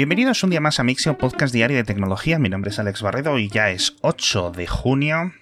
Bienvenidos un día más a Mixio, podcast diario de tecnología. Mi nombre es Alex Barredo y ya es 8 de junio.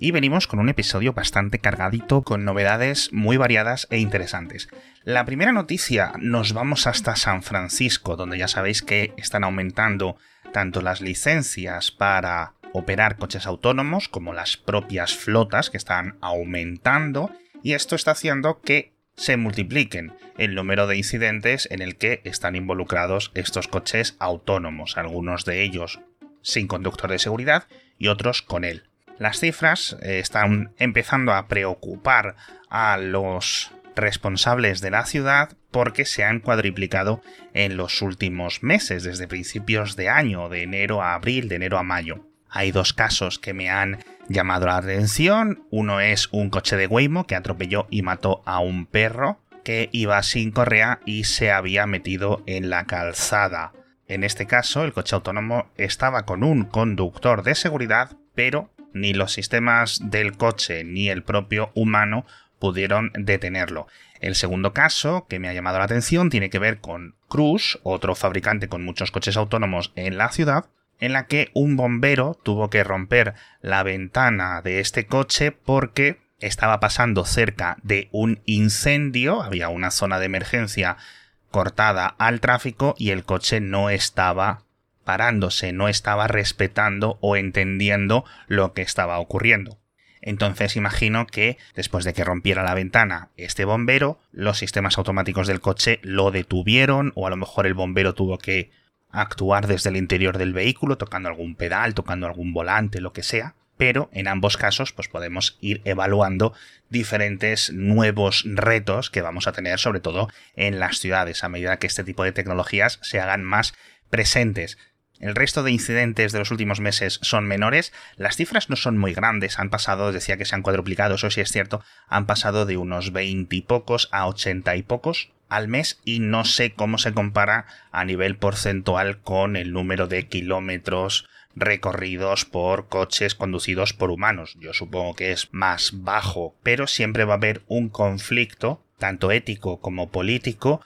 Y venimos con un episodio bastante cargadito, con novedades muy variadas e interesantes. La primera noticia, nos vamos hasta San Francisco, donde ya sabéis que están aumentando tanto las licencias para operar coches autónomos como las propias flotas que están aumentando y esto está haciendo que se multipliquen el número de incidentes en el que están involucrados estos coches autónomos, algunos de ellos sin conductor de seguridad y otros con él. Las cifras eh, están empezando a preocupar a los responsables de la ciudad porque se han cuadriplicado en los últimos meses, desde principios de año, de enero a abril, de enero a mayo. Hay dos casos que me han llamado la atención. Uno es un coche de Waymo que atropelló y mató a un perro que iba sin correa y se había metido en la calzada. En este caso, el coche autónomo estaba con un conductor de seguridad, pero ni los sistemas del coche ni el propio humano pudieron detenerlo. El segundo caso que me ha llamado la atención tiene que ver con Cruise, otro fabricante con muchos coches autónomos en la ciudad, en la que un bombero tuvo que romper la ventana de este coche porque estaba pasando cerca de un incendio, había una zona de emergencia cortada al tráfico y el coche no estaba parándose, no estaba respetando o entendiendo lo que estaba ocurriendo. Entonces imagino que después de que rompiera la ventana este bombero, los sistemas automáticos del coche lo detuvieron o a lo mejor el bombero tuvo que actuar desde el interior del vehículo, tocando algún pedal, tocando algún volante, lo que sea. Pero en ambos casos, pues podemos ir evaluando diferentes nuevos retos que vamos a tener, sobre todo en las ciudades, a medida que este tipo de tecnologías se hagan más presentes. El resto de incidentes de los últimos meses son menores. Las cifras no son muy grandes. Han pasado, decía que se han cuadruplicado, eso sí es cierto, han pasado de unos veinte y pocos a ochenta y pocos al mes y no sé cómo se compara a nivel porcentual con el número de kilómetros recorridos por coches conducidos por humanos. Yo supongo que es más bajo, pero siempre va a haber un conflicto, tanto ético como político,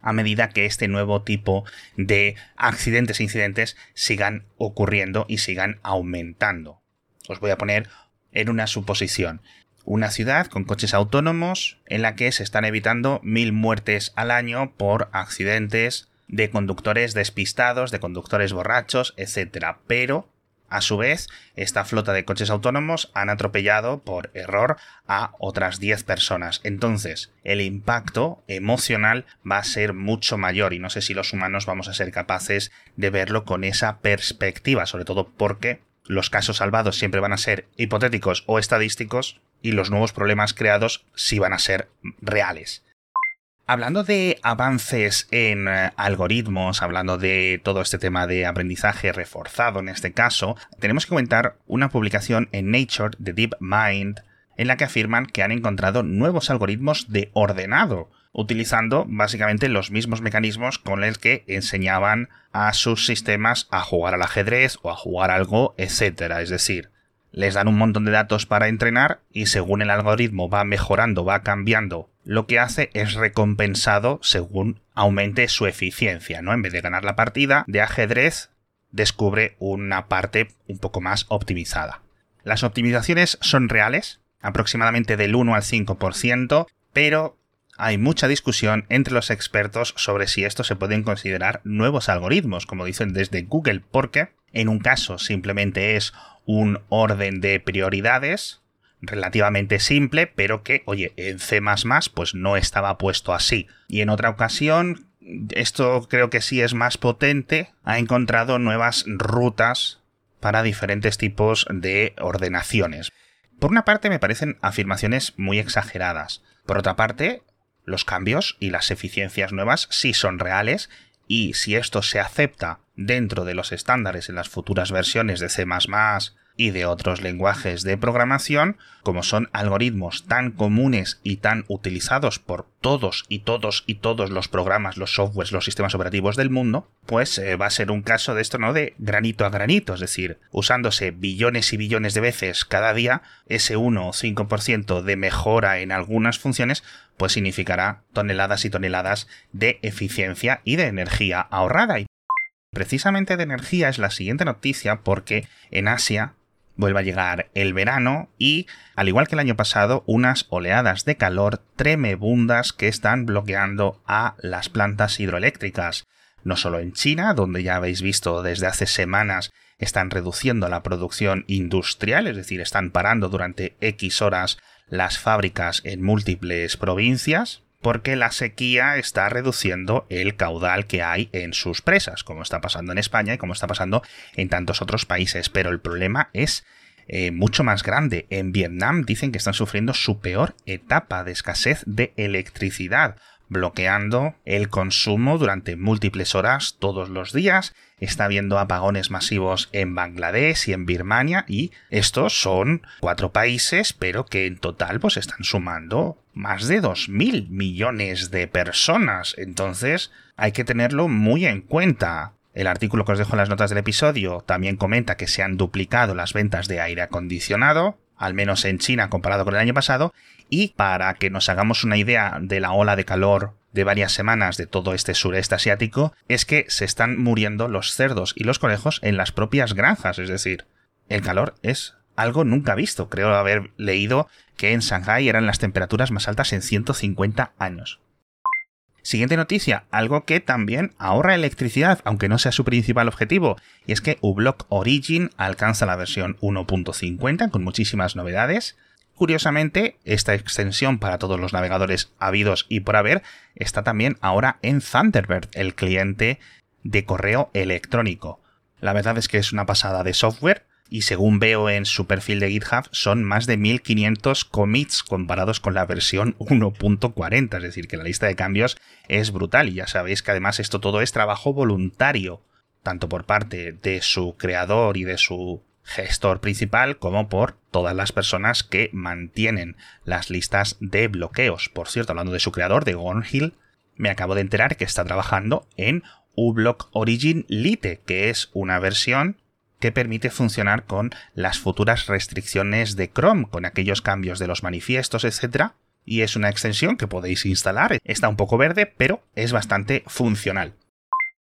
a medida que este nuevo tipo de accidentes e incidentes sigan ocurriendo y sigan aumentando. Os voy a poner en una suposición una ciudad con coches autónomos en la que se están evitando mil muertes al año por accidentes de conductores despistados, de conductores borrachos, etc. Pero, a su vez, esta flota de coches autónomos han atropellado por error a otras 10 personas. Entonces, el impacto emocional va a ser mucho mayor y no sé si los humanos vamos a ser capaces de verlo con esa perspectiva, sobre todo porque los casos salvados siempre van a ser hipotéticos o estadísticos y los nuevos problemas creados sí van a ser reales. Hablando de avances en eh, algoritmos, hablando de todo este tema de aprendizaje reforzado en este caso, tenemos que comentar una publicación en Nature de DeepMind en la que afirman que han encontrado nuevos algoritmos de ordenado, utilizando básicamente los mismos mecanismos con los que enseñaban a sus sistemas a jugar al ajedrez o a jugar algo, etc. Es decir, les dan un montón de datos para entrenar y según el algoritmo va mejorando, va cambiando, lo que hace es recompensado según aumente su eficiencia, ¿no? En vez de ganar la partida de ajedrez, descubre una parte un poco más optimizada. Las optimizaciones son reales, aproximadamente del 1 al 5%, pero hay mucha discusión entre los expertos sobre si esto se pueden considerar nuevos algoritmos, como dicen desde Google, porque en un caso simplemente es un orden de prioridades relativamente simple, pero que, oye, en C pues no estaba puesto así. Y en otra ocasión, esto creo que sí es más potente, ha encontrado nuevas rutas para diferentes tipos de ordenaciones. Por una parte me parecen afirmaciones muy exageradas. Por otra parte, los cambios y las eficiencias nuevas sí son reales y si esto se acepta dentro de los estándares en las futuras versiones de C y de otros lenguajes de programación, como son algoritmos tan comunes y tan utilizados por todos y todos y todos los programas, los softwares, los sistemas operativos del mundo, pues eh, va a ser un caso de esto, ¿no? De granito a granito, es decir, usándose billones y billones de veces cada día, ese 1 o 5% de mejora en algunas funciones pues significará toneladas y toneladas de eficiencia y de energía ahorrada. Precisamente de energía es la siguiente noticia porque en Asia vuelve a llegar el verano y, al igual que el año pasado, unas oleadas de calor tremebundas que están bloqueando a las plantas hidroeléctricas. No solo en China, donde ya habéis visto desde hace semanas están reduciendo la producción industrial, es decir, están parando durante X horas las fábricas en múltiples provincias, porque la sequía está reduciendo el caudal que hay en sus presas, como está pasando en España y como está pasando en tantos otros países. Pero el problema es eh, mucho más grande. En Vietnam dicen que están sufriendo su peor etapa de escasez de electricidad, bloqueando el consumo durante múltiples horas todos los días. Está habiendo apagones masivos en Bangladesh y en Birmania y estos son cuatro países pero que en total pues están sumando más de 2.000 millones de personas. Entonces hay que tenerlo muy en cuenta. El artículo que os dejo en las notas del episodio también comenta que se han duplicado las ventas de aire acondicionado, al menos en China comparado con el año pasado, y para que nos hagamos una idea de la ola de calor de varias semanas de todo este sureste asiático, es que se están muriendo los cerdos y los conejos en las propias granjas, es decir, el calor es algo nunca visto. Creo haber leído que en Shanghai eran las temperaturas más altas en 150 años. Siguiente noticia, algo que también ahorra electricidad, aunque no sea su principal objetivo, y es que uBlock Origin alcanza la versión 1.50 con muchísimas novedades. Curiosamente, esta extensión para todos los navegadores habidos y por haber está también ahora en Thunderbird, el cliente de correo electrónico. La verdad es que es una pasada de software, y según veo en su perfil de GitHub son más de 1500 commits comparados con la versión 1.40, es decir, que la lista de cambios es brutal y ya sabéis que además esto todo es trabajo voluntario, tanto por parte de su creador y de su gestor principal como por todas las personas que mantienen las listas de bloqueos. Por cierto, hablando de su creador, de Gornhill, me acabo de enterar que está trabajando en uBlock Origin Lite, que es una versión que permite funcionar con las futuras restricciones de Chrome, con aquellos cambios de los manifiestos, etc. Y es una extensión que podéis instalar. Está un poco verde, pero es bastante funcional.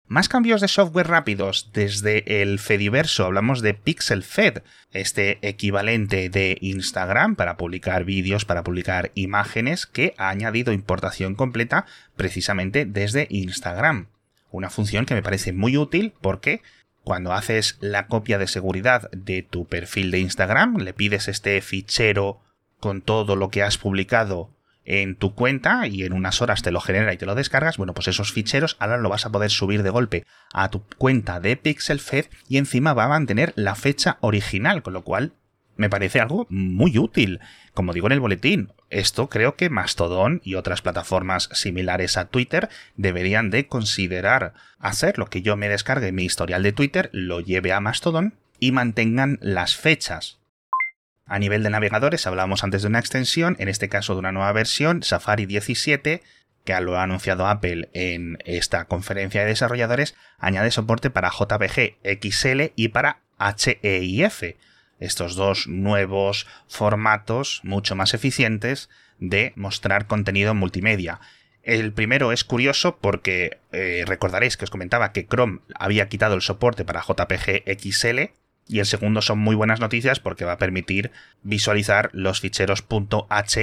Más cambios de software rápidos. Desde el Fediverso hablamos de Pixel Fed, este equivalente de Instagram para publicar vídeos, para publicar imágenes, que ha añadido importación completa precisamente desde Instagram. Una función que me parece muy útil porque cuando haces la copia de seguridad de tu perfil de Instagram, le pides este fichero con todo lo que has publicado en tu cuenta y en unas horas te lo genera y te lo descargas, bueno, pues esos ficheros ahora lo vas a poder subir de golpe a tu cuenta de PixelFed y encima va a mantener la fecha original, con lo cual me parece algo muy útil. Como digo en el boletín, esto creo que Mastodon y otras plataformas similares a Twitter deberían de considerar hacer lo que yo me descargue mi historial de Twitter, lo lleve a Mastodon y mantengan las fechas. A nivel de navegadores hablamos antes de una extensión, en este caso de una nueva versión, Safari 17, que lo ha anunciado Apple en esta conferencia de desarrolladores, añade soporte para JPG XL y para HEIF estos dos nuevos formatos mucho más eficientes de mostrar contenido multimedia. El primero es curioso porque eh, recordaréis que os comentaba que Chrome había quitado el soporte para JPG XL y el segundo son muy buenas noticias porque va a permitir visualizar los ficheros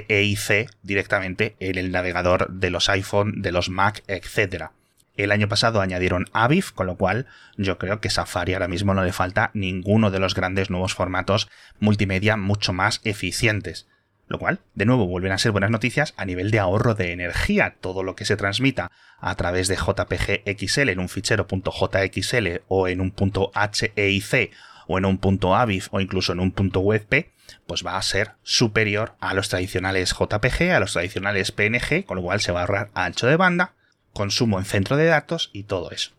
.heic directamente en el navegador de los iPhone, de los Mac, etc. El año pasado añadieron Aviv, con lo cual yo creo que Safari ahora mismo no le falta ninguno de los grandes nuevos formatos multimedia mucho más eficientes. Lo cual, de nuevo, vuelven a ser buenas noticias a nivel de ahorro de energía. Todo lo que se transmita a través de JPG XL en un fichero .jxl o en un .heic o en un .aviv o incluso en un .webp, pues va a ser superior a los tradicionales JPG, a los tradicionales PNG, con lo cual se va a ahorrar ancho de banda consumo en centro de datos y todo eso.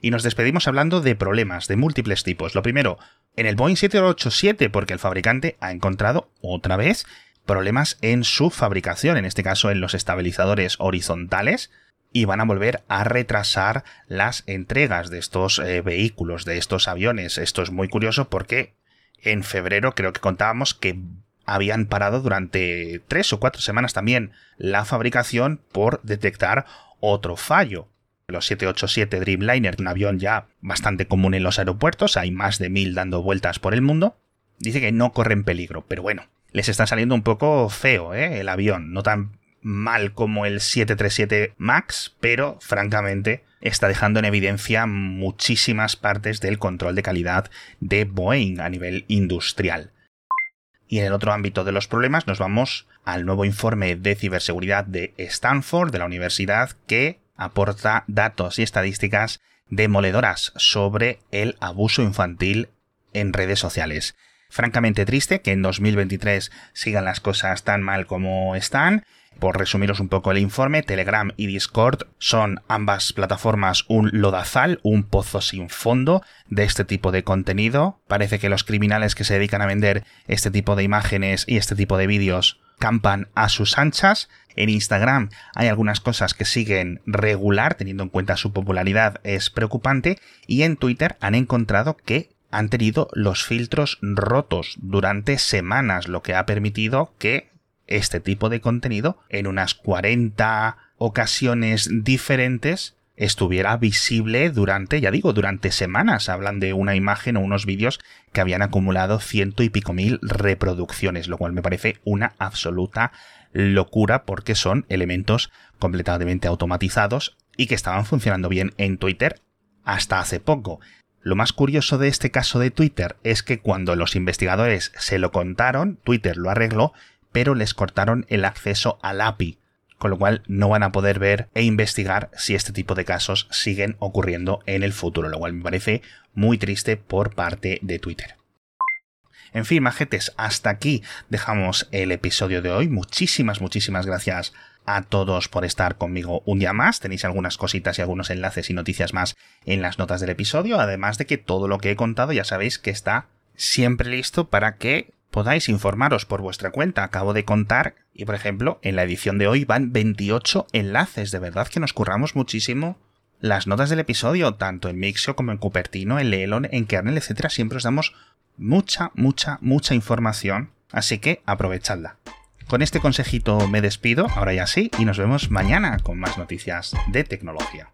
Y nos despedimos hablando de problemas de múltiples tipos. Lo primero, en el Boeing 787, porque el fabricante ha encontrado otra vez problemas en su fabricación, en este caso en los estabilizadores horizontales, y van a volver a retrasar las entregas de estos eh, vehículos, de estos aviones. Esto es muy curioso porque en febrero creo que contábamos que habían parado durante tres o cuatro semanas también la fabricación por detectar otro fallo. Los 787 Dreamliner, un avión ya bastante común en los aeropuertos, hay más de mil dando vueltas por el mundo. Dice que no corren peligro, pero bueno, les está saliendo un poco feo ¿eh? el avión, no tan mal como el 737 MAX, pero francamente está dejando en evidencia muchísimas partes del control de calidad de Boeing a nivel industrial. Y en el otro ámbito de los problemas nos vamos al nuevo informe de ciberseguridad de Stanford, de la universidad, que aporta datos y estadísticas demoledoras sobre el abuso infantil en redes sociales. Francamente triste que en 2023 sigan las cosas tan mal como están por resumiros un poco el informe, Telegram y Discord son ambas plataformas un lodazal, un pozo sin fondo de este tipo de contenido. Parece que los criminales que se dedican a vender este tipo de imágenes y este tipo de vídeos campan a sus anchas. En Instagram hay algunas cosas que siguen regular, teniendo en cuenta su popularidad es preocupante. Y en Twitter han encontrado que han tenido los filtros rotos durante semanas, lo que ha permitido que este tipo de contenido en unas 40 ocasiones diferentes estuviera visible durante, ya digo, durante semanas. Hablan de una imagen o unos vídeos que habían acumulado ciento y pico mil reproducciones, lo cual me parece una absoluta locura porque son elementos completamente automatizados y que estaban funcionando bien en Twitter hasta hace poco. Lo más curioso de este caso de Twitter es que cuando los investigadores se lo contaron, Twitter lo arregló pero les cortaron el acceso al API, con lo cual no van a poder ver e investigar si este tipo de casos siguen ocurriendo en el futuro, lo cual me parece muy triste por parte de Twitter. En fin, majetes, hasta aquí dejamos el episodio de hoy. Muchísimas, muchísimas gracias a todos por estar conmigo un día más. Tenéis algunas cositas y algunos enlaces y noticias más en las notas del episodio, además de que todo lo que he contado ya sabéis que está siempre listo para que podáis informaros por vuestra cuenta. Acabo de contar, y por ejemplo, en la edición de hoy van 28 enlaces. De verdad que nos curramos muchísimo las notas del episodio, tanto en Mixio como en Cupertino, en Leelon, en Kernel, etcétera. Siempre os damos mucha, mucha, mucha información. Así que aprovechadla. Con este consejito me despido, ahora ya sí, y nos vemos mañana con más noticias de tecnología.